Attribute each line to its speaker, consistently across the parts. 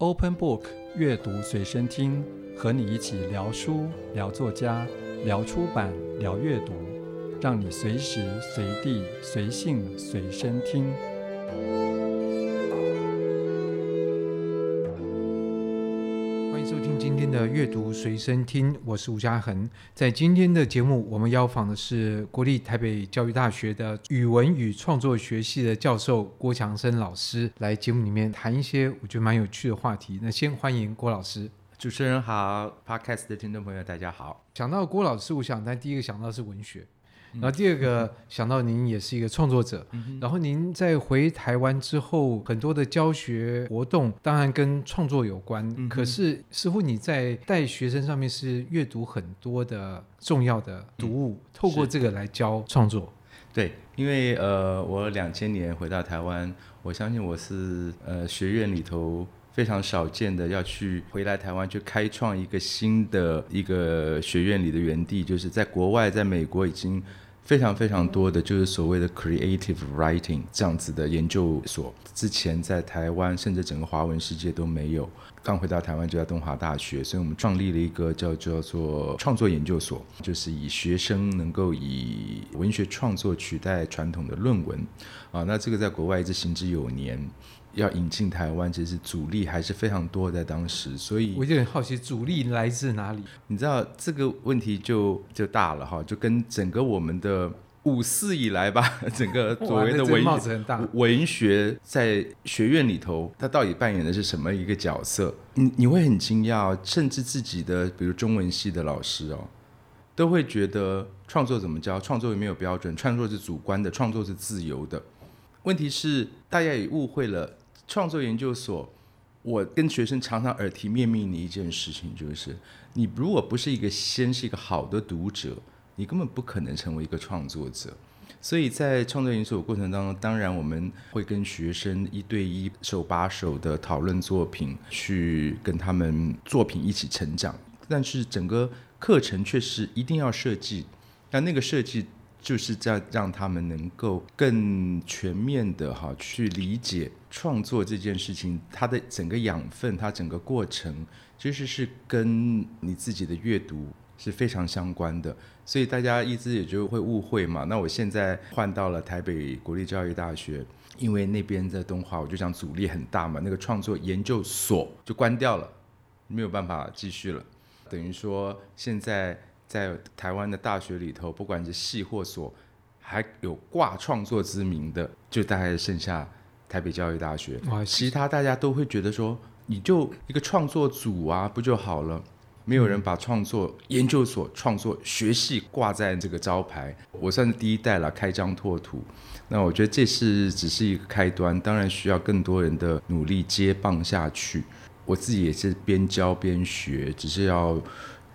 Speaker 1: Open Book 阅读随身听，和你一起聊书、聊作家、聊出版、聊阅读，让你随时随地、随性随身听。
Speaker 2: 的阅读随身听，我是吴嘉恒。在今天的节目，我们邀访的是国立台北教育大学的语文与创作学系的教授郭强生老师，来节目里面谈一些我觉得蛮有趣的话题。那先欢迎郭老师。
Speaker 3: 主持人好，Podcast 的听众朋友大家好。
Speaker 2: 想到郭老师，我想，但第一个想到是文学。然后第二个想到您也是一个创作者，然后您在回台湾之后，很多的教学活动当然跟创作有关，可是似乎你在带学生上面是阅读很多的重要的读物，透过这个来教创作。
Speaker 3: 对，因为呃，我两千年回到台湾，我相信我是呃学院里头。非常少见的要去回来台湾去开创一个新的一个学院里的园地，就是在国外，在美国已经非常非常多的就是所谓的 creative writing 这样子的研究所，之前在台湾甚至整个华文世界都没有。刚回到台湾就在东华大学，所以我们创立了一个叫叫做创作研究所，就是以学生能够以文学创作取代传统的论文啊，那这个在国外一直行之有年。要引进台湾，其实阻力还是非常多，在当时，所以
Speaker 2: 我就很好奇，阻力来自哪里？
Speaker 3: 你知道这个问题就就大了哈，就跟整个我们的五四以来吧，整个所谓的文学文学在学院里头，它到底扮演的是什么一个角色？你你会很惊讶，甚至自己的比如中文系的老师哦，都会觉得创作怎么教？创作也没有标准，创作是主观的，创作是自由的。问题是大家也误会了。创作研究所，我跟学生常常耳提面命的一件事情就是：你如果不是一个先是一个好的读者，你根本不可能成为一个创作者。所以在创作研究所过程当中，当然我们会跟学生一对一、手把手的讨论作品，去跟他们作品一起成长。但是整个课程却是一定要设计，但那个设计。就是在让他们能够更全面的哈去理解创作这件事情，它的整个养分，它整个过程，其实是跟你自己的阅读是非常相关的。所以大家一直也就会误会嘛。那我现在换到了台北国立教育大学，因为那边在东华，我就讲阻力很大嘛，那个创作研究所就关掉了，没有办法继续了。等于说现在。在台湾的大学里头，不管是系或所，还有挂创作之名的，就大概剩下台北教育大学。其他大家都会觉得说，你就一个创作组啊，不就好了？没有人把创作研究所、创作学系挂在这个招牌。我算是第一代了，开疆拓土。那我觉得这是只是一个开端，当然需要更多人的努力接棒下去。我自己也是边教边学，只是要。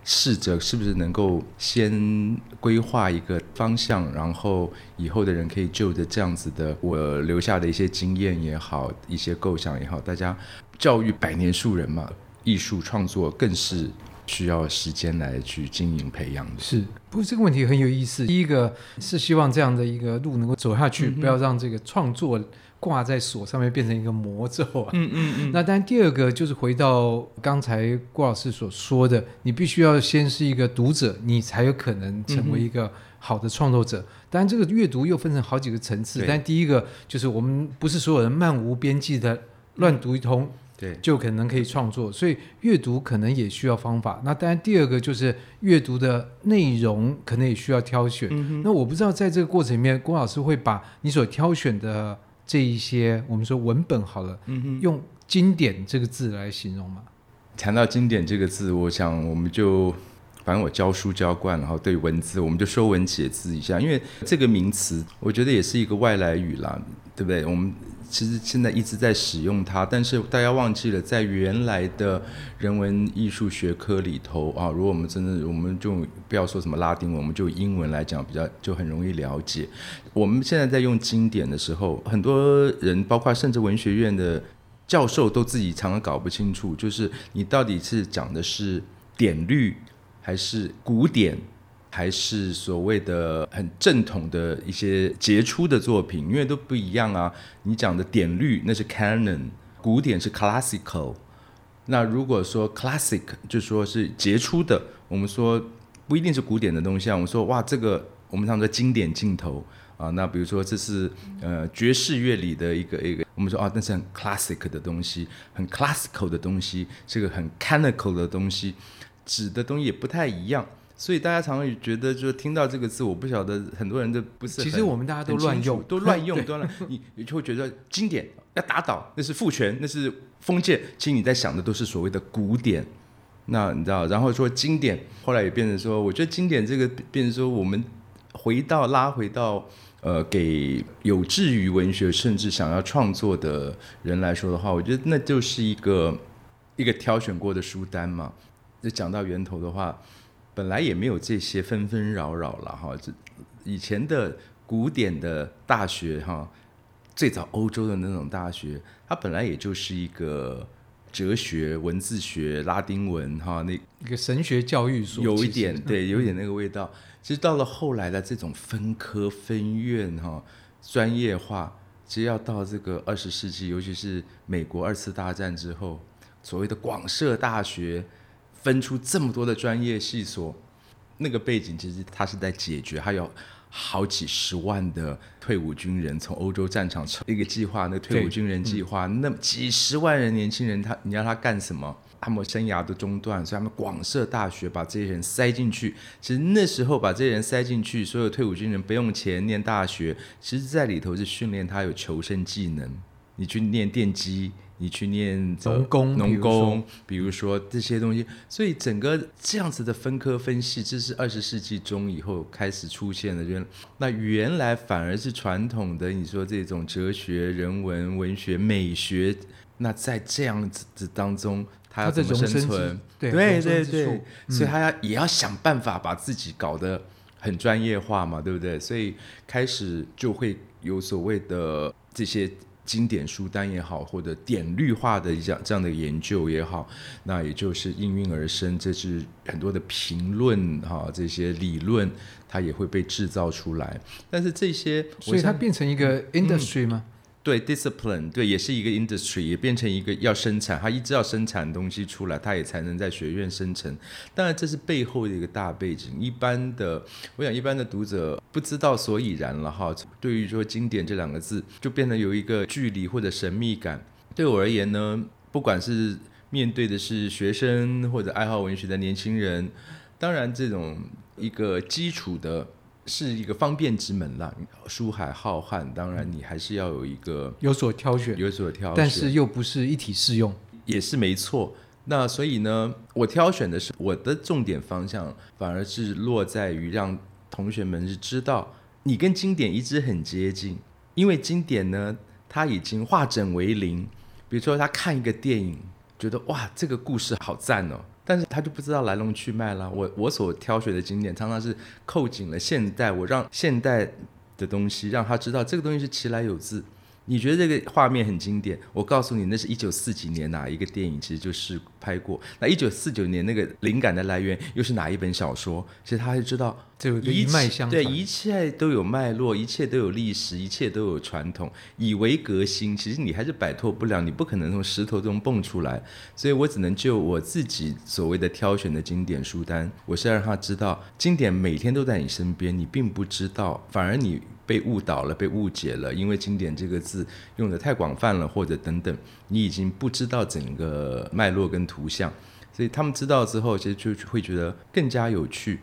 Speaker 3: 试着是不是能够先规划一个方向，然后以后的人可以就着这样子的我留下的一些经验也好，一些构想也好，大家教育百年树人嘛，艺术创作更是需要时间来去经营培养的。
Speaker 2: 是，不过这个问题很有意思。第一个是希望这样的一个路能够走下去，不要让这个创作。挂在锁上面变成一个魔咒啊！嗯嗯嗯。那当然，第二个就是回到刚才郭老师所说的，你必须要先是一个读者，你才有可能成为一个好的创作者。嗯、当然，这个阅读又分成好几个层次。但第一个就是我们不是所有人漫无边际的乱读一通，对，就可能可以创作。所以阅读可能也需要方法。那当然，第二个就是阅读的内容可能也需要挑选。嗯、那我不知道在这个过程里面，郭老师会把你所挑选的。这一些我们说文本好了，嗯哼，用经典这个字来形容吗？
Speaker 3: 谈到经典这个字，我想我们就反正我教书教惯，然后对文字我们就说文解字一下，因为这个名词我觉得也是一个外来语啦，对不对？我们。其实现在一直在使用它，但是大家忘记了，在原来的人文艺术学科里头啊，如果我们真的，我们就不要说什么拉丁文，我们就英文来讲，比较就很容易了解。我们现在在用经典的时候，很多人，包括甚至文学院的教授，都自己常常搞不清楚，就是你到底是讲的是典律还是古典。还是所谓的很正统的一些杰出的作品，因为都不一样啊。你讲的典律那是 canon，古典是 classical，那如果说 classic，就说是杰出的，我们说不一定是古典的东西啊。我们说哇，这个我们常说经典镜头啊。那比如说这是呃爵士乐里的一个一个，我们说啊，那是很 classic 的东西，很 classical 的东西，这个很 canonical 的东西，指的东西也不太一样。所以大家常常觉得，就听到这个字，我不晓得很多人都不是。
Speaker 2: 其实我们大家都乱用，
Speaker 3: 都乱用，都乱。你你就会觉得经典要打倒，那是父权，那是封建。其实你在想的都是所谓的古典。那你知道，然后说经典，后来也变成说，我觉得经典这个变成说，我们回到拉回到呃，给有志于文学甚至想要创作的人来说的话，我觉得那就是一个一个挑选过的书单嘛。就讲到源头的话。本来也没有这些纷纷扰扰了哈，这以前的古典的大学哈，最早欧洲的那种大学，它本来也就是一个哲学、文字学、拉丁文哈，那
Speaker 2: 一个神学教育所，
Speaker 3: 有一点对，有一点那个味道。其实到了后来的这种分科分院哈，专业化，其实要到这个二十世纪，尤其是美国二次大战之后，所谓的广设大学。分出这么多的专业系所，那个背景其实他是在解决，还有好几十万的退伍军人从欧洲战场成一个计划，那退伍军人计划，那几十万人年轻人，他你要他干什么？他们生涯都中断，所以他们广设大学，把这些人塞进去。其实那时候把这些人塞进去，所有退伍军人不用钱念大学，其实在里头是训练他有求生技能。你去念电机。你去念
Speaker 2: 农工，
Speaker 3: 农工，比如说这些东西，所以整个这样子的分科分系，这是二十世纪中以后开始出现的。原那原来反而是传统的，你说这种哲学、人文、文学、美学，那在这样子当中，他要怎么生存？
Speaker 2: 对
Speaker 3: 对对对，所以他要也要想办法把自己搞得很专业化嘛，对不对？所以开始就会有所谓的这些。经典书单也好，或者典律化的这样这样的研究也好，那也就是应运而生。这是很多的评论哈，这些理论它也会被制造出来。但是这些，
Speaker 2: 所以它变成一个 industry 吗？
Speaker 3: 嗯对，discipline，对，也是一个 industry，也变成一个要生产，他一直要生产东西出来，他也才能在学院生成。当然，这是背后的一个大背景。一般的，我想一般的读者不知道所以然了哈。对于说经典这两个字，就变得有一个距离或者神秘感。对我而言呢，不管是面对的是学生或者爱好文学的年轻人，当然这种一个基础的。是一个方便之门啦，书海浩瀚，当然你还是要有一个
Speaker 2: 有所挑选，
Speaker 3: 有所挑选，
Speaker 2: 但是又不是一体适用，
Speaker 3: 也是没错。那所以呢，我挑选的是我的重点方向，反而是落在于让同学们是知道你跟经典一直很接近，因为经典呢，它已经化整为零。比如说他看一个电影，觉得哇，这个故事好赞哦。但是他就不知道来龙去脉了。我我所挑选的经典，常常是扣紧了现代，我让现代的东西让他知道这个东西是其来有自。你觉得这个画面很经典，我告诉你，那是一九四几年哪一个电影，其实就是拍过。那一九四九年那个灵感的来源又是哪一本小说？其实他就知道，
Speaker 2: 这一脉相，
Speaker 3: 对，一切都有脉络，一切都有历史，一切都有传统。以为革新，其实你还是摆脱不了，你不可能从石头中蹦出来。所以我只能就我自己所谓的挑选的经典书单，我是要让他知道，经典每天都在你身边，你并不知道，反而你。被误导了，被误解了，因为“经典”这个字用得太广泛了，或者等等，你已经不知道整个脉络跟图像，所以他们知道之后，其实就会觉得更加有趣。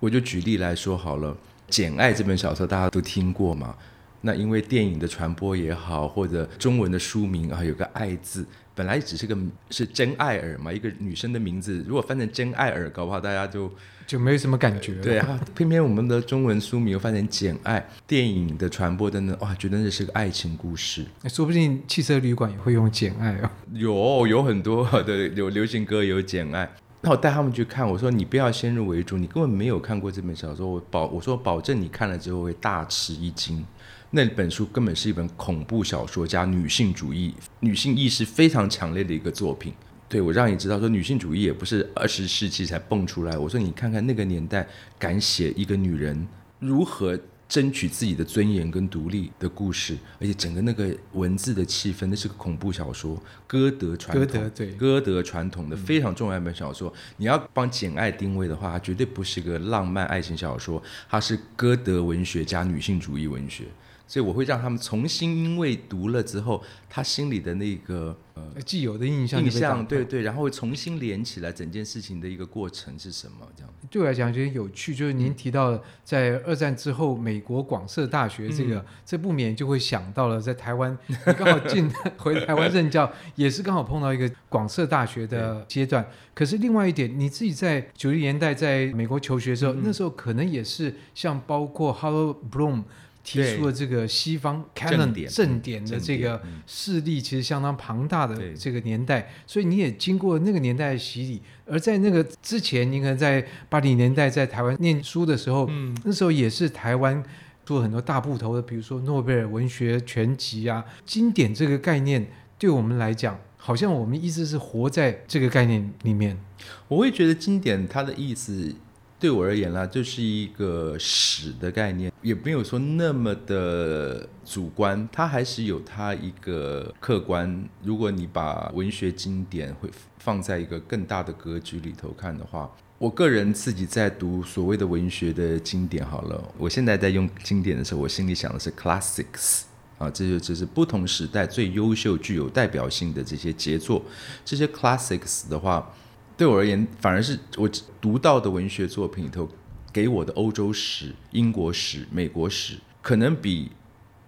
Speaker 3: 我就举例来说好了，《简爱》这本小说大家都听过嘛？那因为电影的传播也好，或者中文的书名啊，有个“爱”字，本来只是个是真爱尔嘛，一个女生的名字，如果翻成真爱尔，搞不好大家就。
Speaker 2: 就没有什么感觉。
Speaker 3: 对啊，偏偏我们的中文书名又翻成《简爱》，电影的传播等等，哇，觉得这是个爱情故事。
Speaker 2: 说不定汽车旅馆也会用《简爱》哦。
Speaker 3: 有有很多的有流行歌有《简爱》，那我带他们去看，我说你不要先入为主，你根本没有看过这本小说，我保我说保证你看了之后会大吃一惊。那本书根本是一本恐怖小说加女性主义、女性意识非常强烈的一个作品。对，我让你知道，说女性主义也不是二十世纪才蹦出来。我说你看看那个年代，敢写一个女人如何争取自己的尊严跟独立的故事，而且整个那个文字的气氛，那是个恐怖小说，歌德传统，歌德对，歌德传统的非常重要一本小说。嗯、你要帮《简爱》定位的话，它绝对不是个浪漫爱情小说，它是歌德文学加女性主义文学。所以我会让他们重新，因为读了之后，他心里的那个呃
Speaker 2: 既有的印象，
Speaker 3: 印象对对，然后会重新连起来整件事情的一个过程是什么？这样
Speaker 2: 对我来讲觉得有趣，就是您提到在二战之后，美国广设大学这个，嗯、这不免就会想到了在台湾，你刚好进 回台湾任教，也是刚好碰到一个广设大学的阶段。可是另外一点，你自己在九零年代在美国求学的时候，嗯、那时候可能也是像包括 Harold Bloom。提出了这个西方 canon 正典的这个势力，其实相当庞大的这个年代，所以你也经过那个年代的洗礼。而在那个之前，你可能在八零年代在台湾念书的时候，嗯，那时候也是台湾做很多大部头的，比如说诺贝尔文学全集啊，经典这个概念，对我们来讲，好像我们一直是活在这个概念里面。
Speaker 3: 我会觉得经典它的意思。对我而言啦，就是一个史的概念，也没有说那么的主观，它还是有它一个客观。如果你把文学经典会放在一个更大的格局里头看的话，我个人自己在读所谓的文学的经典，好了，我现在在用经典的时候，我心里想的是 classics 啊，这就就是不同时代最优秀、具有代表性的这些杰作。这些 classics 的话。对我而言，反而是我读到的文学作品里头，给我的欧洲史、英国史、美国史，可能比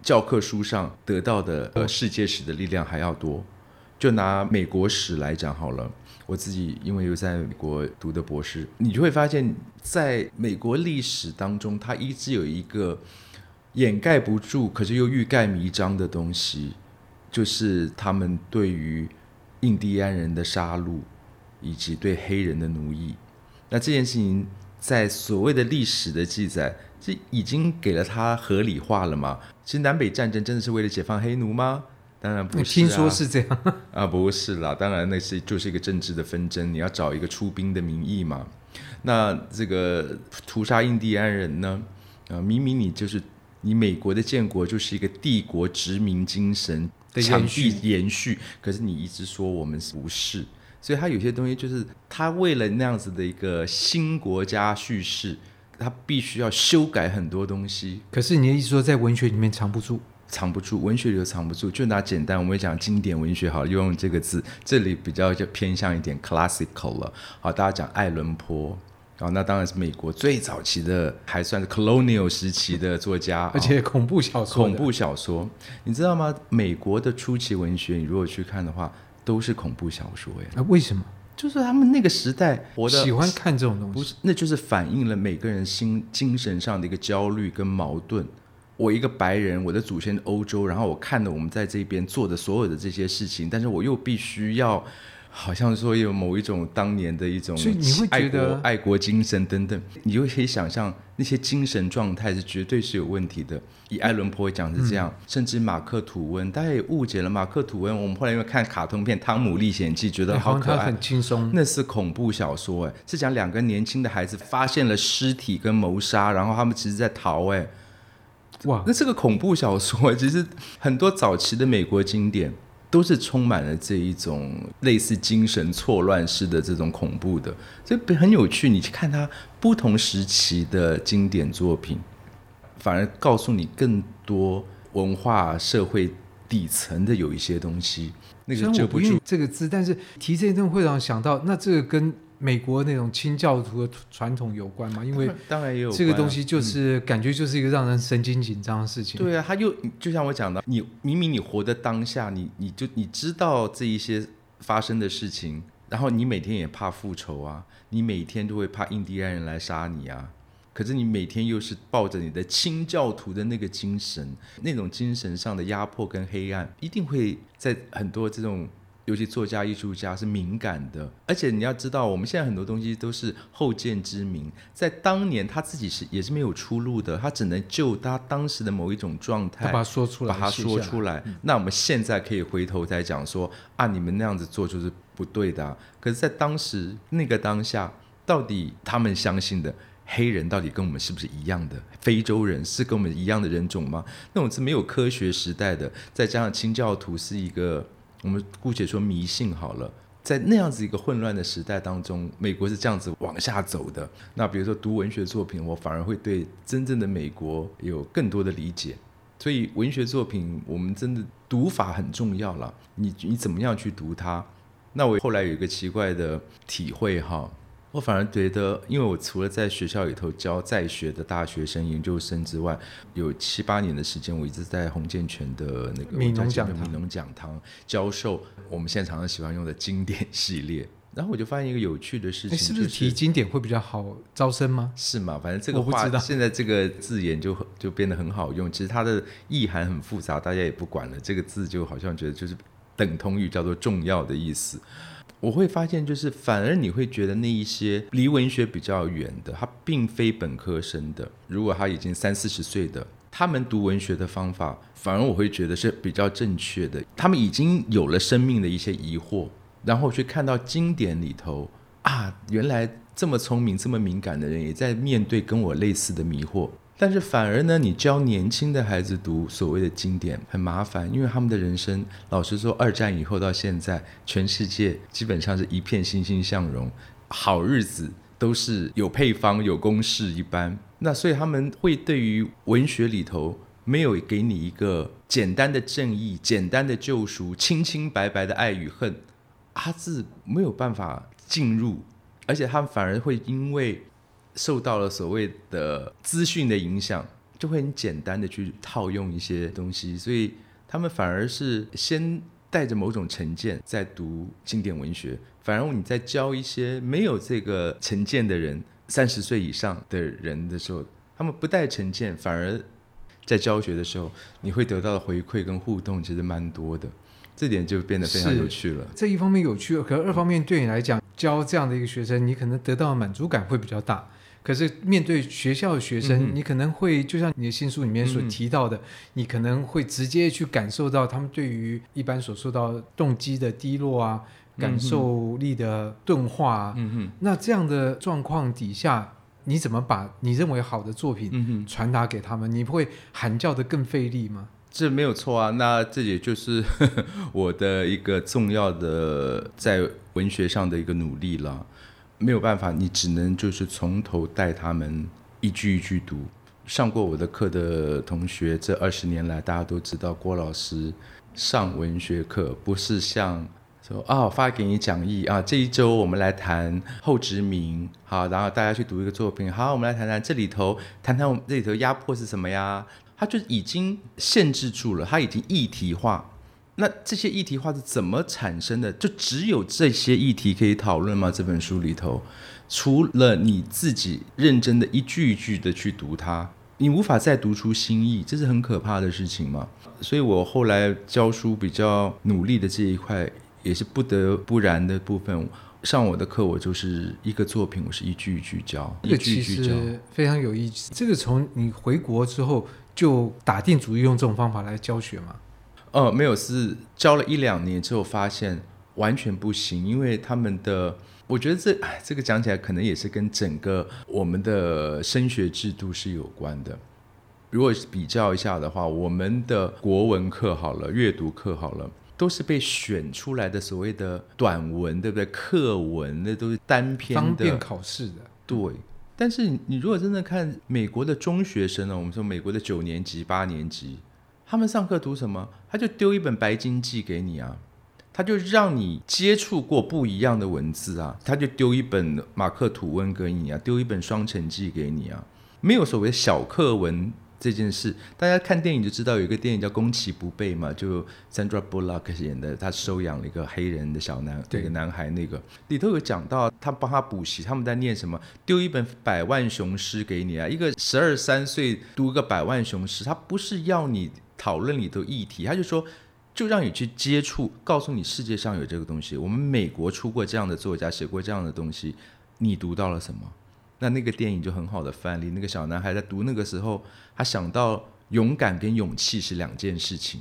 Speaker 3: 教科书上得到的呃世界史的力量还要多。就拿美国史来讲好了，我自己因为又在美国读的博士，你就会发现，在美国历史当中，它一直有一个掩盖不住，可是又欲盖弥彰的东西，就是他们对于印第安人的杀戮。以及对黑人的奴役，那这件事情在所谓的历史的记载，这已经给了它合理化了吗？其实南北战争真的是为了解放黑奴吗？当然不是啊。
Speaker 2: 听说是这样
Speaker 3: 啊，不是啦，当然那是就是一个政治的纷争，你要找一个出兵的名义嘛。那这个屠杀印第安人呢？啊，明明你就是你美国的建国就是一个帝国殖民精神的延续延续，可是你一直说我们不是。所以他有些东西就是他为了那样子的一个新国家叙事，他必须要修改很多东西。
Speaker 2: 可是你的意思说，在文学里面藏不住，
Speaker 3: 藏不住，文学里头藏不住。就拿简单，我们讲经典文学好了，用这个字，这里比较就偏向一点 classical 了。好，大家讲爱伦坡，然后那当然是美国最早期的，还算是 colonial 时期的作家，
Speaker 2: 而且恐怖小说，
Speaker 3: 恐怖小说，你知道吗？美国的初期文学，你如果去看的话。都是恐怖小说呀？
Speaker 2: 那为什么？
Speaker 3: 就是他们那个时代活的
Speaker 2: 喜欢看这种东西，
Speaker 3: 不是？那就是反映了每个人心精神上的一个焦虑跟矛盾。我一个白人，我的祖先欧洲，然后我看了我们在这边做的所有的这些事情，但是我又必须要。好像说有某一种当年的一种爱国爱国精神等等，你就可以想象那些精神状态是绝对是有问题的。以爱伦坡讲是这样，嗯、甚至马克吐温，大家也误解了马克吐温。我们后来因为看卡通片《汤姆历险记》，觉得好可爱，
Speaker 2: 很轻松。
Speaker 3: 那是恐怖小说，哎，是讲两个年轻的孩子发现了尸体跟谋杀，然后他们其实在逃，哎，哇，那是个恐怖小说。其实很多早期的美国经典。都是充满了这一种类似精神错乱式的这种恐怖的，所以很有趣。你去看他不同时期的经典作品，反而告诉你更多文化社会底层的有一些东西。那个遮不住
Speaker 2: 这个字，但是提这一段会让我想到，那这个跟。美国那种清教徒的传统有关吗？因为当然也有这个东西，就是感觉就是一个让人神经紧张的事情。
Speaker 3: 对啊，他又就像我讲的，你明明你活在当下，你你就你知道这一些发生的事情，然后你每天也怕复仇啊，你每天都会怕印第安人来杀你啊。可是你每天又是抱着你的清教徒的那个精神，那种精神上的压迫跟黑暗，一定会在很多这种。尤其作家、艺术家是敏感的，而且你要知道，我们现在很多东西都是后见之明，在当年他自己是也是没有出路的，他只能就他当时的某一种状态，
Speaker 2: 把它说出来，
Speaker 3: 把它说出来。嗯、那我们现在可以回头再讲说啊，你们那样子做就是不对的、啊。可是，在当时那个当下，到底他们相信的黑人到底跟我们是不是一样的？非洲人是跟我们一样的人种吗？那种是没有科学时代的，再加上清教徒是一个，我们姑且说迷信好了。在那样子一个混乱的时代当中，美国是这样子往下走的。那比如说读文学作品，我反而会对真正的美国有更多的理解。所以文学作品，我们真的读法很重要了。你你怎么样去读它？那我后来有一个奇怪的体会哈。我反而觉得，因为我除了在学校里头教在学的大学生、研究生之外，有七八年的时间，我一直在洪建全的那个
Speaker 2: 米农讲
Speaker 3: 米农讲堂教授我们现场常常喜欢用的经典系列。然后我就发现一个有趣的事情，
Speaker 2: 是不是提经典会比较好招生吗？
Speaker 3: 是吗？反正这个话现在这个字眼就就变得很好用，其实它的意涵很复杂，大家也不管了。这个字就好像觉得就是等同于叫做重要的意思。我会发现，就是反而你会觉得那一些离文学比较远的，他并非本科生的，如果他已经三四十岁的，他们读文学的方法，反而我会觉得是比较正确的。他们已经有了生命的一些疑惑，然后去看到经典里头啊，原来这么聪明、这么敏感的人也在面对跟我类似的迷惑。但是反而呢，你教年轻的孩子读所谓的经典很麻烦，因为他们的人生，老实说，二战以后到现在，全世界基本上是一片欣欣向荣，好日子都是有配方、有公式一般。那所以他们会对于文学里头没有给你一个简单的正义、简单的救赎、清清白白的爱与恨，他是没有办法进入，而且他们反而会因为。受到了所谓的资讯的影响，就会很简单的去套用一些东西，所以他们反而是先带着某种成见在读经典文学，反而你在教一些没有这个成见的人，三十岁以上的人的时候，他们不带成见，反而在教学的时候，你会得到的回馈跟互动其实蛮多的，这点就变得非常有趣了。
Speaker 2: 这一方面有趣，可二方面对你来讲，教这样的一个学生，你可能得到的满足感会比较大。可是面对学校的学生，嗯、你可能会就像你的新书里面所提到的，嗯、你可能会直接去感受到他们对于一般所受到动机的低落啊，嗯、感受力的钝化啊。嗯哼，那这样的状况底下，你怎么把你认为好的作品传达给他们？你不会喊叫的更费力吗？
Speaker 3: 这没有错啊，那这也就是 我的一个重要的在文学上的一个努力了。没有办法，你只能就是从头带他们一句一句读。上过我的课的同学，这二十年来大家都知道，郭老师上文学课不是像说啊、哦、发给你讲义啊，这一周我们来谈后殖民，好，然后大家去读一个作品，好，我们来谈谈这里头，谈谈我们这里头压迫是什么呀？他就已经限制住了，他已经议题化。那这些议题化是怎么产生的？就只有这些议题可以讨论吗？这本书里头，除了你自己认真的一句一句的去读它，你无法再读出新意，这是很可怕的事情嘛。所以我后来教书比较努力的这一块，也是不得不然的部分。上我的课，我就是一个作品，我是一句一句教，一句一句教，
Speaker 2: 非常有意思。这个从你回国之后就打定主意用这种方法来教学吗？
Speaker 3: 哦，没有，是教了一两年之后发现完全不行，因为他们的，我觉得这这个讲起来可能也是跟整个我们的升学制度是有关的。如果比较一下的话，我们的国文课好了，阅读课好了，都是被选出来的所谓的短文，对不对？课文那都是单篇的，
Speaker 2: 方便考试的。
Speaker 3: 对，但是你如果真的看美国的中学生呢，我们说美国的九年级、八年级。他们上课读什么？他就丢一本《白金记》给你啊，他就让你接触过不一样的文字啊，他就丢一本马克吐温给你啊，丢一本《双城记》给你啊，没有所谓小课文这件事。大家看电影就知道，有一个电影叫《攻其不备》嘛，就 Sandra Bullock 演的，他收养了一个黑人的小男，对一个男孩，那个里头有讲到，他帮他补习，他们在念什么？丢一本《百万雄师》给你啊，一个十二三岁读个《百万雄师》，他不是要你。讨论里头议题，他就说，就让你去接触，告诉你世界上有这个东西。我们美国出过这样的作家，写过这样的东西，你读到了什么？那那个电影就很好的范例。那个小男孩在读那个时候，他想到勇敢跟勇气是两件事情，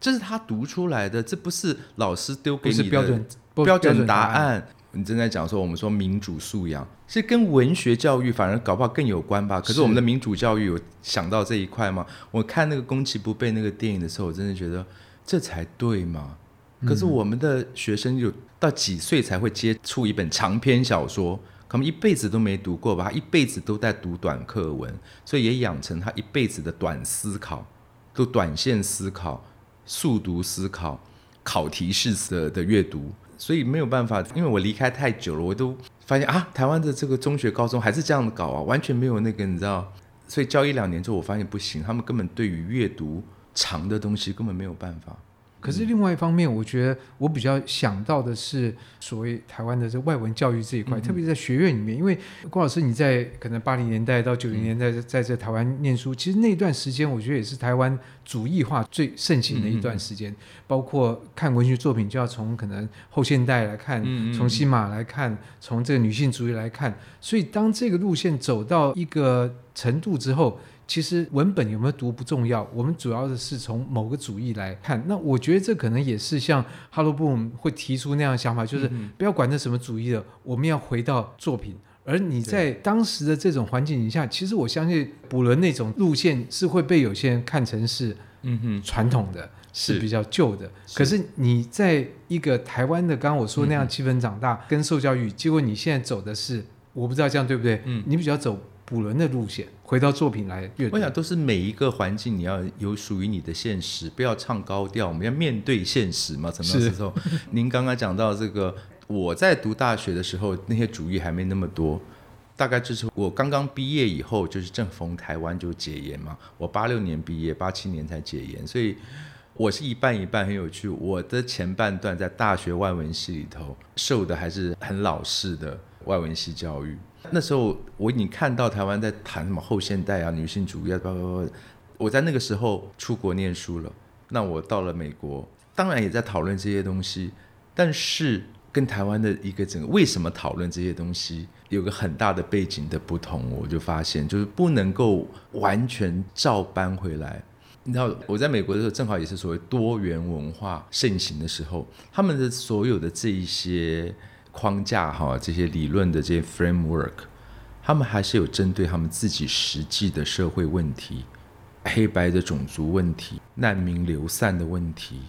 Speaker 3: 这是他读出来的，这不是老师丢给你的标准标准答案。你正在讲说，我们说民主素养是跟文学教育反而搞不好更有关吧？可是我们的民主教育有想到这一块吗？我看那个宫崎不备那个电影的时候，我真的觉得这才对嘛。可是我们的学生有到几岁才会接触一本长篇小说？他们一辈子都没读过吧？他一辈子都在读短课文，所以也养成他一辈子的短思考，都短线思考、速读思考、考题式的的阅读。所以没有办法，因为我离开太久了，我都发现啊，台湾的这个中学、高中还是这样搞啊，完全没有那个，你知道？所以教一两年之后，我发现不行，他们根本对于阅读长的东西根本没有办法。
Speaker 2: 可是另外一方面，我觉得我比较想到的是所谓台湾的这外文教育这一块，嗯、特别在学院里面，因为郭老师你在可能八零年代到九零年代在这台湾念书，其实那段时间我觉得也是台湾主义化最盛行的一段时间，嗯、包括看文学作品就要从可能后现代来看，从西马来看，从这个女性主义来看，所以当这个路线走到一个程度之后。其实文本有没有读不重要，我们主要的是从某个主义来看。那我觉得这可能也是像哈罗布姆会提出那样的想法，就是不要管那什么主义了，我们要回到作品。而你在当时的这种环境底下，其实我相信补伦那种路线是会被有些人看成是嗯哼传统的，是比较旧的。可是你在一个台湾的，刚刚我说那样气氛长大跟受教育，结果你现在走的是，我不知道这样对不对？嗯，你比较走。补轮的路线，回到作品来阅读。
Speaker 3: 我想都是每一个环境，你要有属于你的现实，不要唱高调。我们要面对现实嘛？什么时候？您刚刚讲到这个，我在读大学的时候，那些主义还没那么多。大概就是我刚刚毕业以后，就是正逢台湾就解严嘛。我八六年毕业，八七年才解严，所以我是一半一半，很有趣。我的前半段在大学外文系里头受的还是很老式的外文系教育。那时候我已经看到台湾在谈什么后现代啊、女性主义啊，包括我在那个时候出国念书了。那我到了美国，当然也在讨论这些东西，但是跟台湾的一个整个为什么讨论这些东西有个很大的背景的不同，我就发现就是不能够完全照搬回来。你知道我在美国的时候，正好也是所谓多元文化盛行的时候，他们的所有的这一些。框架哈，这些理论的这些 framework，他们还是有针对他们自己实际的社会问题，黑白的种族问题、难民流散的问题，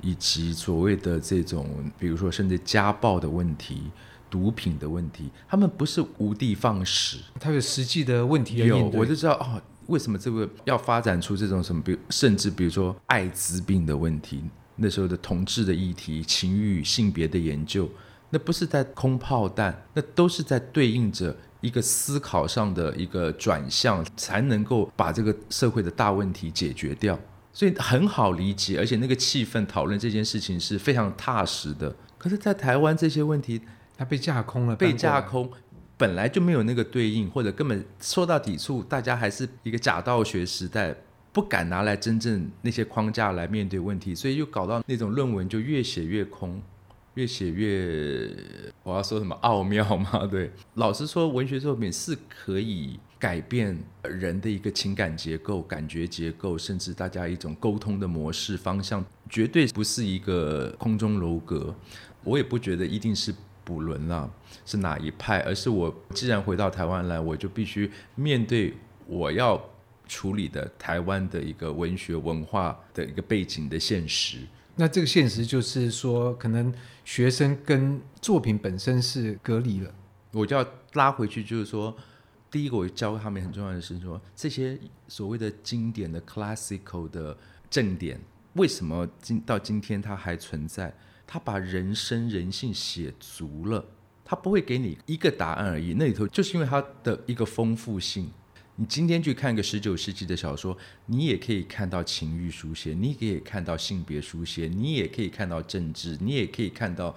Speaker 3: 以及所谓的这种，比如说甚至家暴的问题、毒品的问题，他们不是无的放矢，
Speaker 2: 他有实际的问题
Speaker 3: 有，我就知道哦，为什么这个要发展出这种什么，比如甚至比如说艾滋病的问题，那时候的同志的议题、情欲、性别的研究。那不是在空炮弹，那都是在对应着一个思考上的一个转向，才能够把这个社会的大问题解决掉。所以很好理解，而且那个气氛讨论这件事情是非常踏实的。可是，在台湾这些问题，
Speaker 2: 它被架空了，
Speaker 3: 被架空，本来就没有那个对应，或者根本说到底处，大家还是一个假道学时代，不敢拿来真正那些框架来面对问题，所以又搞到那种论文就越写越空。越写越，我要说什么奥妙吗？对，老实说，文学作品是可以改变人的一个情感结构、感觉结构，甚至大家一种沟通的模式方向，绝对不是一个空中楼阁。我也不觉得一定是补轮啦，是哪一派，而是我既然回到台湾来，我就必须面对我要处理的台湾的一个文学文化的一个背景的现实。
Speaker 2: 那这个现实就是说，可能学生跟作品本身是隔离了。
Speaker 3: 我就要拉回去，就是说，第一个我教他们很重要的是说，这些所谓的经典的 classical 的正典，为什么今到今天它还存在？它把人生人性写足了，它不会给你一个答案而已。那里头就是因为它的一个丰富性。你今天去看个十九世纪的小说，你也可以看到情欲书写，你也可以看到性别书写，你也可以看到政治，你也可以看到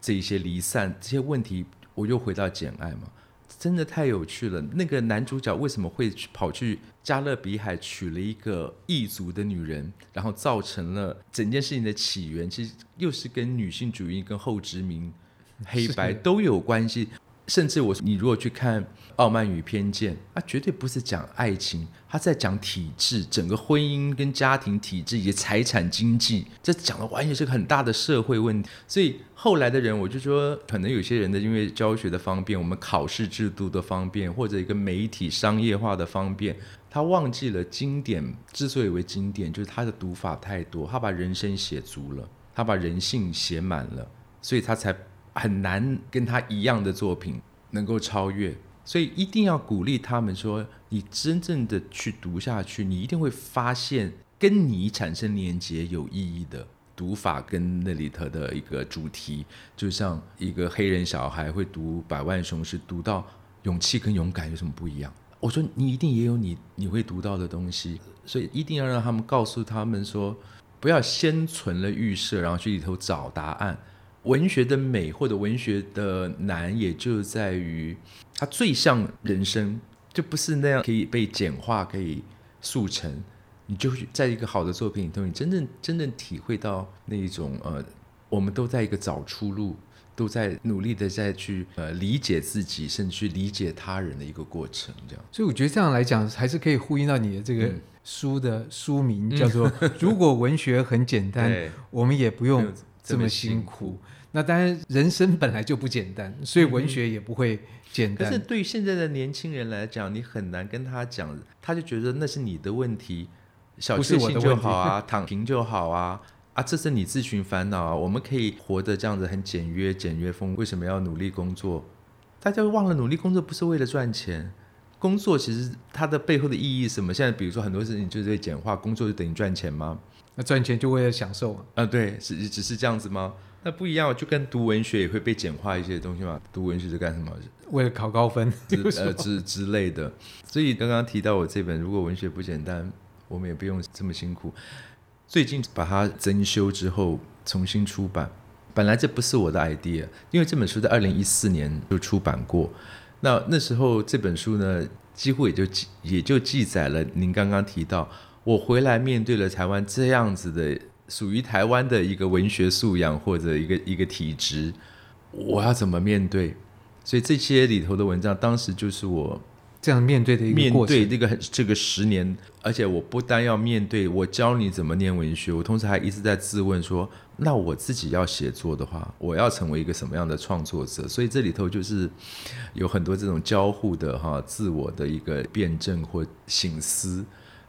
Speaker 3: 这些离散这些问题。我又回到《简爱》嘛，真的太有趣了。那个男主角为什么会跑去加勒比海娶了一个异族的女人，然后造成了整件事情的起源？其实又是跟女性主义、跟后殖民、黑白都有关系。甚至我，你如果去看《傲慢与偏见》，它绝对不是讲爱情，它在讲体制，整个婚姻跟家庭体制以及财产经济，这讲的完全是个很大的社会问题。所以后来的人，我就说，可能有些人的因为教学的方便，我们考试制度的方便，或者一个媒体商业化的方便，他忘记了经典之所以为经典，就是他的读法太多，他把人生写足了，他把人性写满了，所以他才。很难跟他一样的作品能够超越，所以一定要鼓励他们说：你真正的去读下去，你一定会发现跟你产生连接有意义的读法跟那里头的一个主题，就像一个黑人小孩会读《百万雄师》，读到勇气跟勇敢有什么不一样？我说你一定也有你你会读到的东西，所以一定要让他们告诉他们说，不要先存了预设，然后去里头找答案。文学的美或者文学的难，也就在于它最像人生，就不是那样可以被简化、可以速成。你就在一个好的作品里头，你真正真正体会到那一种呃，我们都在一个找出路，都在努力的在去呃理解自己，甚至去理解他人的一个过程。这样，
Speaker 2: 所以我觉得这样来讲，还是可以呼应到你的这个书的书名，嗯、叫做《如果文学很简单，我们也不用》。这么辛苦，那当然人生本来就不简单，所以文学也不会简单。
Speaker 3: 可是对现在的年轻人来讲，你很难跟他讲，他就觉得那是你的问题，小确幸就好啊，躺平就好啊，啊，这是你自寻烦恼啊。我们可以活得这样子很简约、简约风，为什么要努力工作？大家忘了努力工作不是为了赚钱，工作其实它的背后的意义是什么？现在比如说很多事情就是在简化，工作就等于赚钱吗？
Speaker 2: 那赚钱就为了享受啊？
Speaker 3: 啊，对，是只是这样子吗？那不一样，就跟读文学也会被简化一些东西嘛。读文学是干什么？
Speaker 2: 为了考高分，
Speaker 3: 呃之之类的。所以刚刚提到我这本，如果文学不简单，我们也不用这么辛苦。最近把它增修之后重新出版，本来这不是我的 idea，因为这本书在二零一四年就出版过。那那时候这本书呢，几乎也就记也就记载了您刚刚提到。我回来面对了台湾这样子的属于台湾的一个文学素养或者一个一个体质，我要怎么面对？所以这些里头的文章，当时就是我
Speaker 2: 这样面对的一个过程。
Speaker 3: 面对这个这个十年，而且我不单要面对，我教你怎么念文学，我同时还一直在自问说：那我自己要写作的话，我要成为一个什么样的创作者？所以这里头就是有很多这种交互的哈，自我的一个辩证或醒思。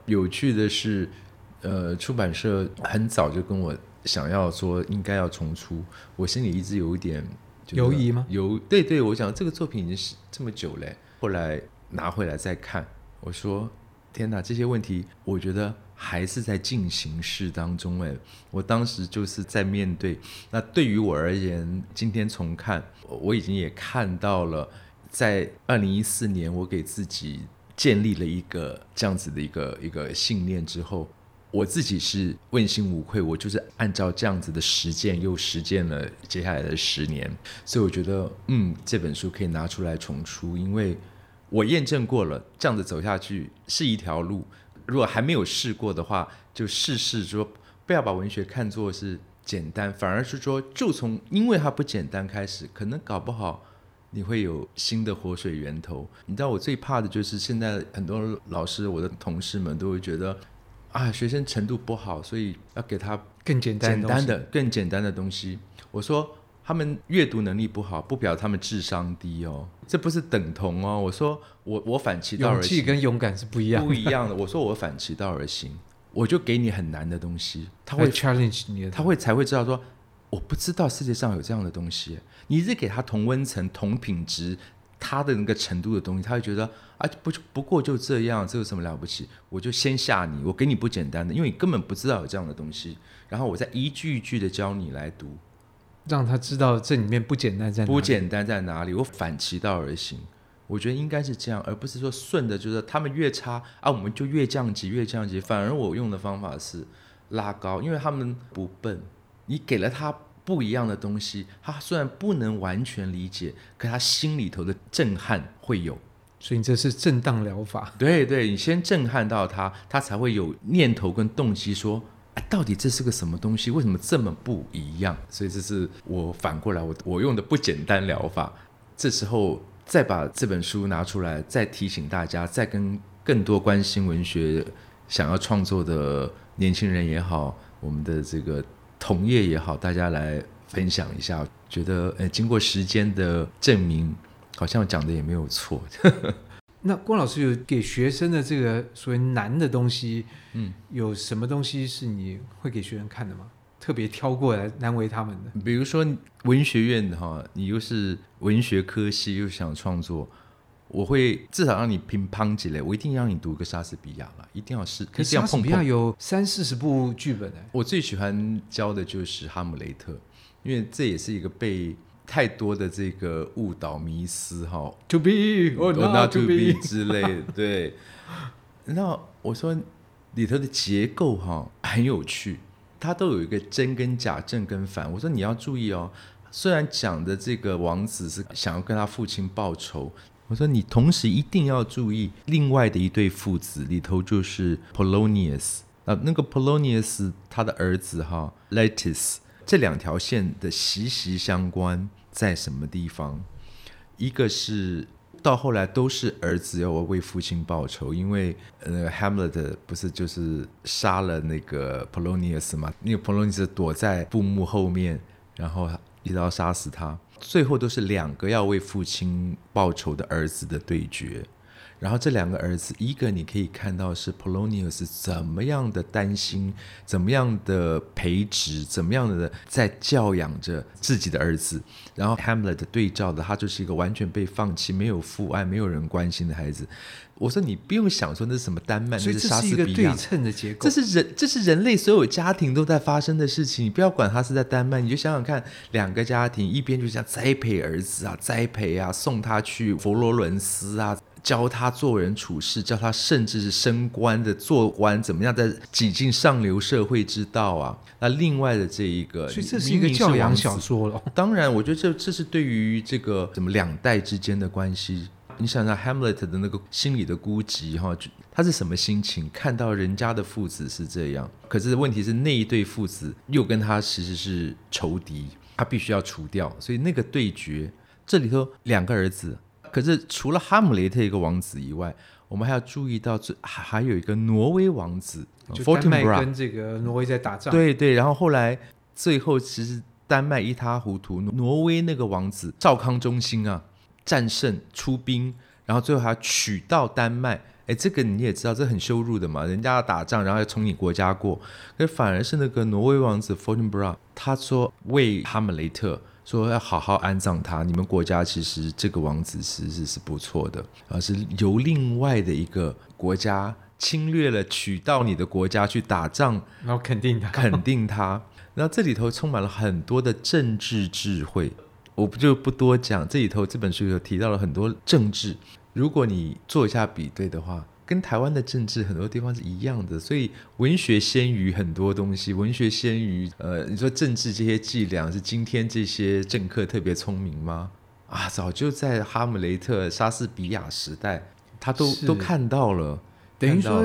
Speaker 3: 有趣的是，呃，出版社很早就跟我想要说应该要重出，我心里一直有一点
Speaker 2: 犹疑吗？
Speaker 3: 犹，对对，我想这个作品已经是这么久嘞，后来拿回来再看，我说天哪，这些问题我觉得还是在进行式当中哎，我当时就是在面对。那对于我而言，今天重看，我已经也看到了，在二零一四年我给自己。建立了一个这样子的一个一个信念之后，我自己是问心无愧，我就是按照这样子的实践又实践了接下来的十年，所以我觉得，嗯，这本书可以拿出来重出，因为我验证过了，这样子走下去是一条路。如果还没有试过的话，就试试说，不要把文学看作是简单，反而是说，就从因为它不简单开始，可能搞不好。你会有新的活水源头。你知道我最怕的就是现在很多老师，我的同事们都会觉得啊，学生程度不好，所以要给他
Speaker 2: 更简单、
Speaker 3: 简单的、更简单的东西。我说他们阅读能力不好，不表他们智商低哦，这不是等同哦。我说我我反其道而行，
Speaker 2: 勇气跟勇敢是不一样，
Speaker 3: 不一样的。我说我反其道而行，我就给你很难的东西，他会
Speaker 2: challenge 你，
Speaker 3: 他会才会知道说。我不知道世界上有这样的东西，你一直给他同温层、同品质、他的那个程度的东西，他会觉得啊，不不过就这样，这有什么了不起？我就先吓你，我给你不简单的，因为你根本不知道有这样的东西，然后我再一句一句的教你来读，
Speaker 2: 让他知道这里面不简单在哪里。
Speaker 3: 不简单在哪里？我反其道而行，我觉得应该是这样，而不是说顺着，就是他们越差啊，我们就越降级，越降级。反而我用的方法是拉高，因为他们不笨。你给了他不一样的东西，他虽然不能完全理解，可他心里头的震撼会有。
Speaker 2: 所以这是震荡疗法。
Speaker 3: 对对，你先震撼到他，他才会有念头跟动机说，哎，到底这是个什么东西？为什么这么不一样？所以这是我反过来，我我用的不简单疗法。这时候再把这本书拿出来，再提醒大家，再跟更多关心文学、想要创作的年轻人也好，我们的这个同业也好，大家来分享一下，觉得呃，经过时间的证明，好像讲的也没有错。
Speaker 2: 那郭老师有给学生的这个所谓难的东西，嗯，有什么东西是你会给学生看的吗？特别挑过来难为他们的？
Speaker 3: 比如说文学院的哈，你又是文学科系，又想创作，我会至少让你乒乓几类，我一定让你读个莎士比亚了，一定要是。
Speaker 2: 可是莎士比亚有三四十部剧本哎。
Speaker 3: 我最喜欢教的就是《哈姆雷特》，因为这也是一个被。太多的这个误导迷思哈
Speaker 2: ，to be or not to be
Speaker 3: 之类的，对。那我说里头的结构哈很有趣，它都有一个真跟假，正跟反。我说你要注意哦，虽然讲的这个王子是想要跟他父亲报仇，我说你同时一定要注意另外的一对父子里头就是 Polonius 啊，那个 Polonius 他的儿子哈 Lettice 这两条线的息息相关在什么地方？一个是到后来都是儿子要为父亲报仇，因为呃，Hamlet 不是就是杀了那个 Polonius 嘛？那个 Polonius 躲在布幕后面，然后一刀杀死他。最后都是两个要为父亲报仇的儿子的对决。然后这两个儿子，一个你可以看到是 Polonius 怎么样的担心，怎么样的培植，怎么样的在教养着自己的儿子。然后 Hamlet 对照的，他就是一个完全被放弃、没有父爱、没有人关心的孩子。我说你不用想说那是什么丹麦，
Speaker 2: 所以这是一个对称的结构。
Speaker 3: 这是人，这是人类所有家庭都在发生的事情。你不要管他是在丹麦，你就想想看，两个家庭一边就像栽培儿子啊，栽培啊，送他去佛罗伦斯啊。教他做人处事，教他甚至是升官的做官怎么样，在挤进上流社会之道啊。那另外的这一个，
Speaker 2: 所以这是一个教养小说了。
Speaker 3: 当然，我觉得这这是对于这个什么两代之间的关系。你想想 Hamlet 的那个心理的孤寂哈，他是什么心情？看到人家的父子是这样，可是问题是那一对父子又跟他其实是仇敌，他必须要除掉。所以那个对决，这里头两个儿子。可是除了哈姆雷特一个王子以外，我们还要注意到这还有一个挪威王子，
Speaker 2: 就丹麦跟这个挪威在打仗。
Speaker 3: 对对，然后后来最后其实丹麦一塌糊涂，挪威那个王子赵康中心啊战胜出兵，然后最后还要取到丹麦。哎，这个你也知道，这很羞辱的嘛，人家要打仗，然后要从你国家过，可反而是那个挪威王子 Fortinbras，他说为哈姆雷特。说要好好安葬他。你们国家其实这个王子其实是不错的，而是由另外的一个国家侵略了，取到你的国家去打仗，
Speaker 2: 然后肯定他，
Speaker 3: 肯定他。然后这里头充满了很多的政治智慧，我不就不多讲。这里头这本书有提到了很多政治，如果你做一下比对的话。跟台湾的政治很多地方是一样的，所以文学先于很多东西，文学先于呃，你说政治这些伎俩是今天这些政客特别聪明吗？啊，早就在哈姆雷特、莎士比亚时代，他都都看到了，
Speaker 2: 等于说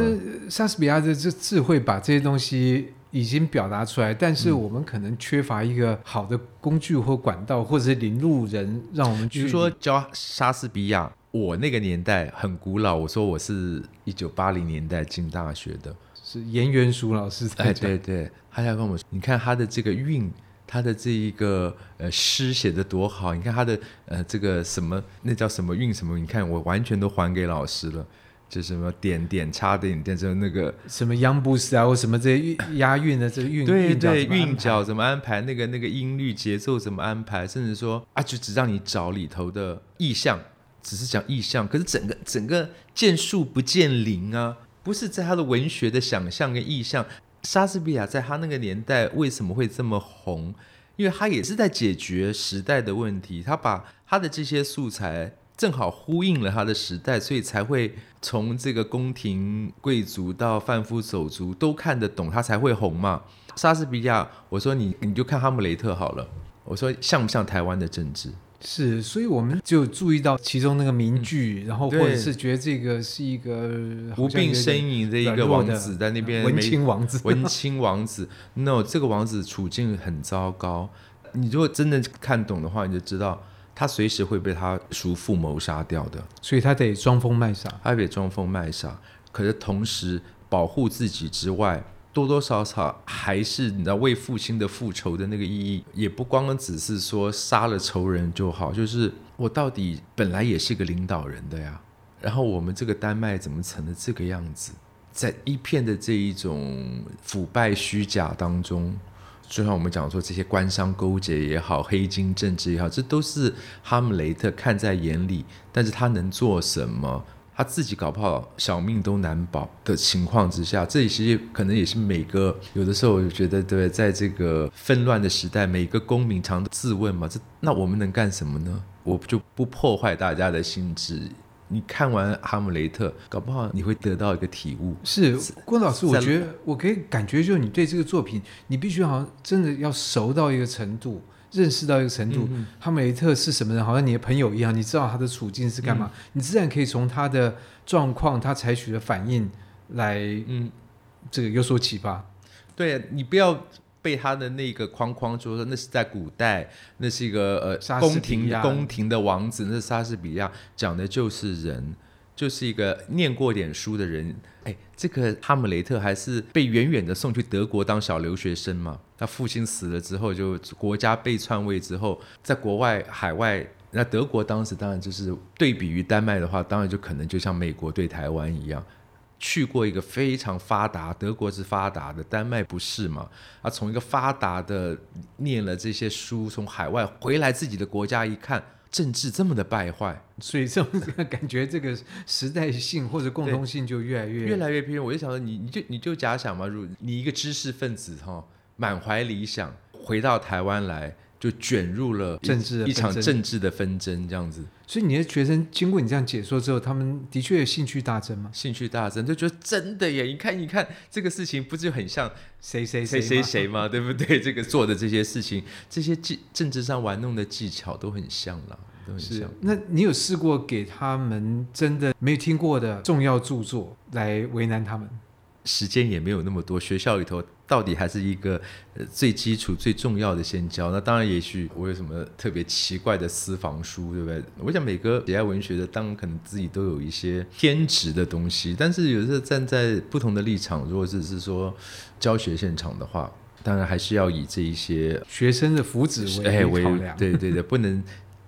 Speaker 2: 莎士比亚的这智慧把这些东西已经表达出来，但是我们可能缺乏一个好的工具或管道，或者是领路人，让我们去
Speaker 3: 比如说教莎士比亚。我那个年代很古老，我说我是一九八零年代进大学的，
Speaker 2: 是颜元淑老师在
Speaker 3: 对对，他要跟我说，你看他的这个韵，他的这一个呃诗写得多好，你看他的呃这个什么，那叫什么韵什么？你看我完全都还给老师了，就什么点点插点点，就那个
Speaker 2: 什么央布斯啊，或什么这些押韵的这个韵，
Speaker 3: 对对，韵脚怎么安排？那个那个音律节奏怎么安排？甚至说啊，就只让你找里头的意象。只是讲意象，可是整个整个见树不见林啊，不是在他的文学的想象跟意象。莎士比亚在他那个年代为什么会这么红？因为他也是在解决时代的问题，他把他的这些素材正好呼应了他的时代，所以才会从这个宫廷贵族到贩夫走卒都看得懂，他才会红嘛。莎士比亚，我说你你就看哈姆雷特好了，我说像不像台湾的政治？
Speaker 2: 是，所以我们就注意到其中那个名句，嗯、然后或者是觉得这个是一个
Speaker 3: 无病呻吟的一个王子在那边，
Speaker 2: 文青王子，
Speaker 3: 文青王子。No，这个王子处境很糟糕。你如果真的看懂的话，你就知道他随时会被他叔父谋杀掉的，
Speaker 2: 所以他得装疯卖傻，
Speaker 3: 他得装疯卖傻。可是同时保护自己之外，多多少少还是你知道为父亲的复仇的那个意义，也不光只是说杀了仇人就好，就是我到底本来也是个领导人的呀。然后我们这个丹麦怎么成了这个样子？在一片的这一种腐败虚假当中，就像我们讲说这些官商勾结也好，黑金政治也好，这都是哈姆雷特看在眼里，但是他能做什么？他自己搞不好小命都难保的情况之下，这其实可能也是每个有的时候我就觉得，对，在这个纷乱的时代，每个公民常自问嘛，这那我们能干什么呢？我就不破坏大家的心智。你看完《哈姆雷特》，搞不好你会得到一个体悟。
Speaker 2: 是郭老师，我觉得我可以感觉，就是你对这个作品，你必须好像真的要熟到一个程度，认识到一个程度。哈姆雷特是什么人？好像你的朋友一样，你知道他的处境是干嘛？嗯、你自然可以从他的状况、他采取的反应来，嗯，这个有所启发。
Speaker 3: 对，你不要。被他的那个框框说说，那是在古代，那是一个呃宫廷宫廷的王子，那是莎士比亚讲的就是人，就是一个念过点书的人。哎，这个哈姆雷特还是被远远的送去德国当小留学生嘛？他父亲死了之后，就国家被篡位之后，在国外海外，那德国当时当然就是对比于丹麦的话，当然就可能就像美国对台湾一样。去过一个非常发达，德国是发达的，丹麦不是嘛？啊，从一个发达的念了这些书，从海外回来自己的国家一看，政治这么的败坏，
Speaker 2: 所以这种感觉，这个时代性或者共通性就越来越
Speaker 3: 越来越偏。我就想说，你你就你就假想嘛，如你一个知识分子哈，满怀理想回到台湾来。就卷入了政治一场政治的纷争，这样子。
Speaker 2: 所以你的学生经过你这样解说之后，他们的确兴趣大增吗？
Speaker 3: 兴趣大增，就觉得真的耶！你看，你看这个事情，不是很像
Speaker 2: 谁谁
Speaker 3: 谁谁谁吗？对不对？这个做的这些事情，这些技政治上玩弄的技巧都很像了，都很像。
Speaker 2: 那你有试过给他们真的没有听过的重要著作来为难他们？
Speaker 3: 时间也没有那么多，学校里头到底还是一个呃最基础最重要的先教。那当然，也许我有什么特别奇怪的私房书，对不对？我想每个喜爱文学的，当然可能自己都有一些偏执的东西。但是有时候站在不同的立场，如果只是说教学现场的话，当然还是要以这一些
Speaker 2: 学生的福祉为为考量。
Speaker 3: 对对对，不能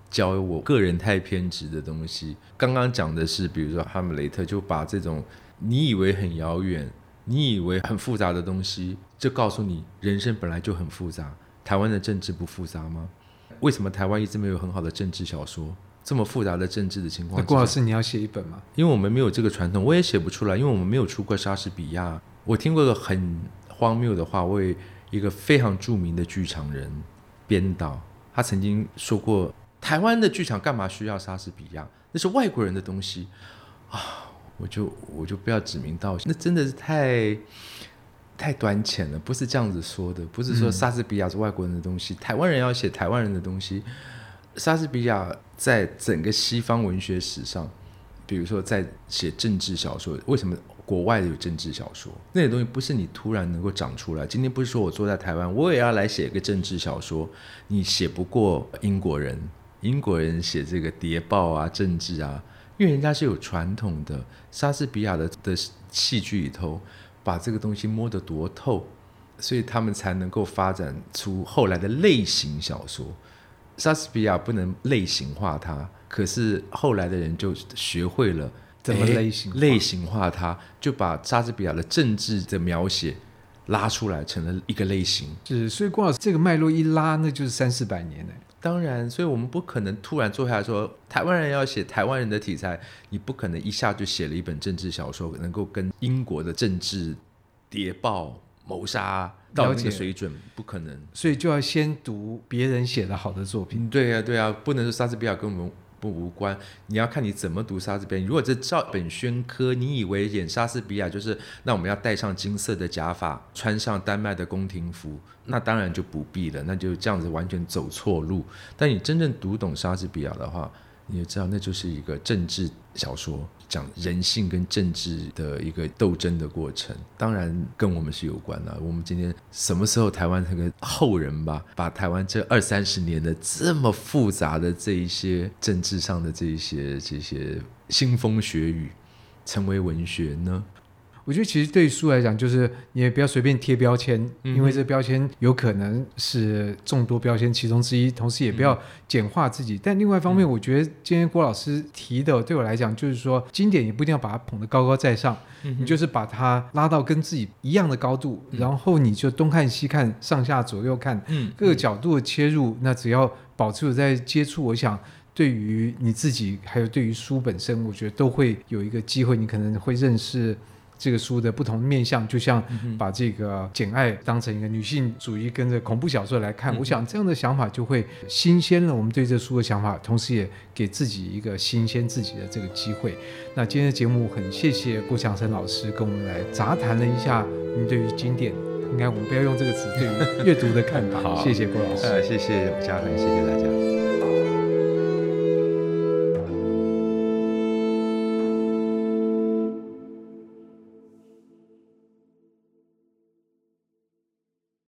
Speaker 3: 教我个人太偏执的东西。刚刚讲的是，比如说哈姆雷特，就把这种你以为很遥远。你以为很复杂的东西，就告诉你人生本来就很复杂。台湾的政治不复杂吗？为什么台湾一直没有很好的政治小说？这么复杂的政治的情况下，
Speaker 2: 郭老师你要写一本吗？
Speaker 3: 因为我们没有这个传统，我也写不出来，因为我们没有出过莎士比亚。我听过一个很荒谬的话，为一个非常著名的剧场人编导，他曾经说过：台湾的剧场干嘛需要莎士比亚？那是外国人的东西啊。我就我就不要指名道姓，那真的是太太短浅了，不是这样子说的，不是说莎士比亚是外国人的东西，嗯、台湾人要写台湾人的东西。莎士比亚在整个西方文学史上，比如说在写政治小说，为什么国外有政治小说？那些东西不是你突然能够长出来。今天不是说我坐在台湾，我也要来写一个政治小说，你写不过英国人，英国人写这个谍报啊，政治啊。因为人家是有传统的，莎士比亚的的戏剧里头，把这个东西摸得多透，所以他们才能够发展出后来的类型小说。莎士比亚不能类型化它，可是后来的人就学会了
Speaker 2: 怎么类型
Speaker 3: 类型化它，就把莎士比亚的政治的描写拉出来，成了一个类型。
Speaker 2: 是，所以郭老师这个脉络一拉，那就是三四百年呢。
Speaker 3: 当然，所以我们不可能突然坐下来说，台湾人要写台湾人的题材，你不可能一下就写了一本政治小说，能够跟英国的政治谍报谋杀到那个水准，不可能。
Speaker 2: 所以就要先读别人写的好的作品。
Speaker 3: 对呀，对呀，不能说莎士比亚跟我们。不无关，你要看你怎么读莎士比亚。如果这照本宣科，你以为演莎士比亚就是那我们要戴上金色的假发，穿上丹麦的宫廷服，那当然就不必了，那就这样子完全走错路。但你真正读懂莎士比亚的话，你就知道那就是一个政治小说，讲人性跟政治的一个斗争的过程，当然跟我们是有关的。我们今天什么时候台湾这个后人吧，把台湾这二三十年的这么复杂的这一些政治上的这一些这些腥风血雨，成为文学呢？
Speaker 2: 我觉得其实对于书来讲，就是你也不要随便贴标签，因为这标签有可能是众多标签其中之一。同时，也不要简化自己。但另外一方面，我觉得今天郭老师提的，对我来讲，就是说经典也不一定要把它捧得高高在上，你就是把它拉到跟自己一样的高度，然后你就东看西看，上下左右看，各个角度的切入。那只要保持有在接触，我想对于你自己，还有对于书本身，我觉得都会有一个机会，你可能会认识。这个书的不同面向，就像把这个《简爱》当成一个女性主义跟着恐怖小说来看，嗯、我想这样的想法就会新鲜了我们对这书的想法，同时也给自己一个新鲜自己的这个机会。那今天的节目很谢谢郭强生老师跟我们来杂谈了一下您对于经典，应该我们不要用这个词，对于阅读的看法。好谢谢郭老师，
Speaker 3: 呃，谢谢嘉恒，谢谢大家。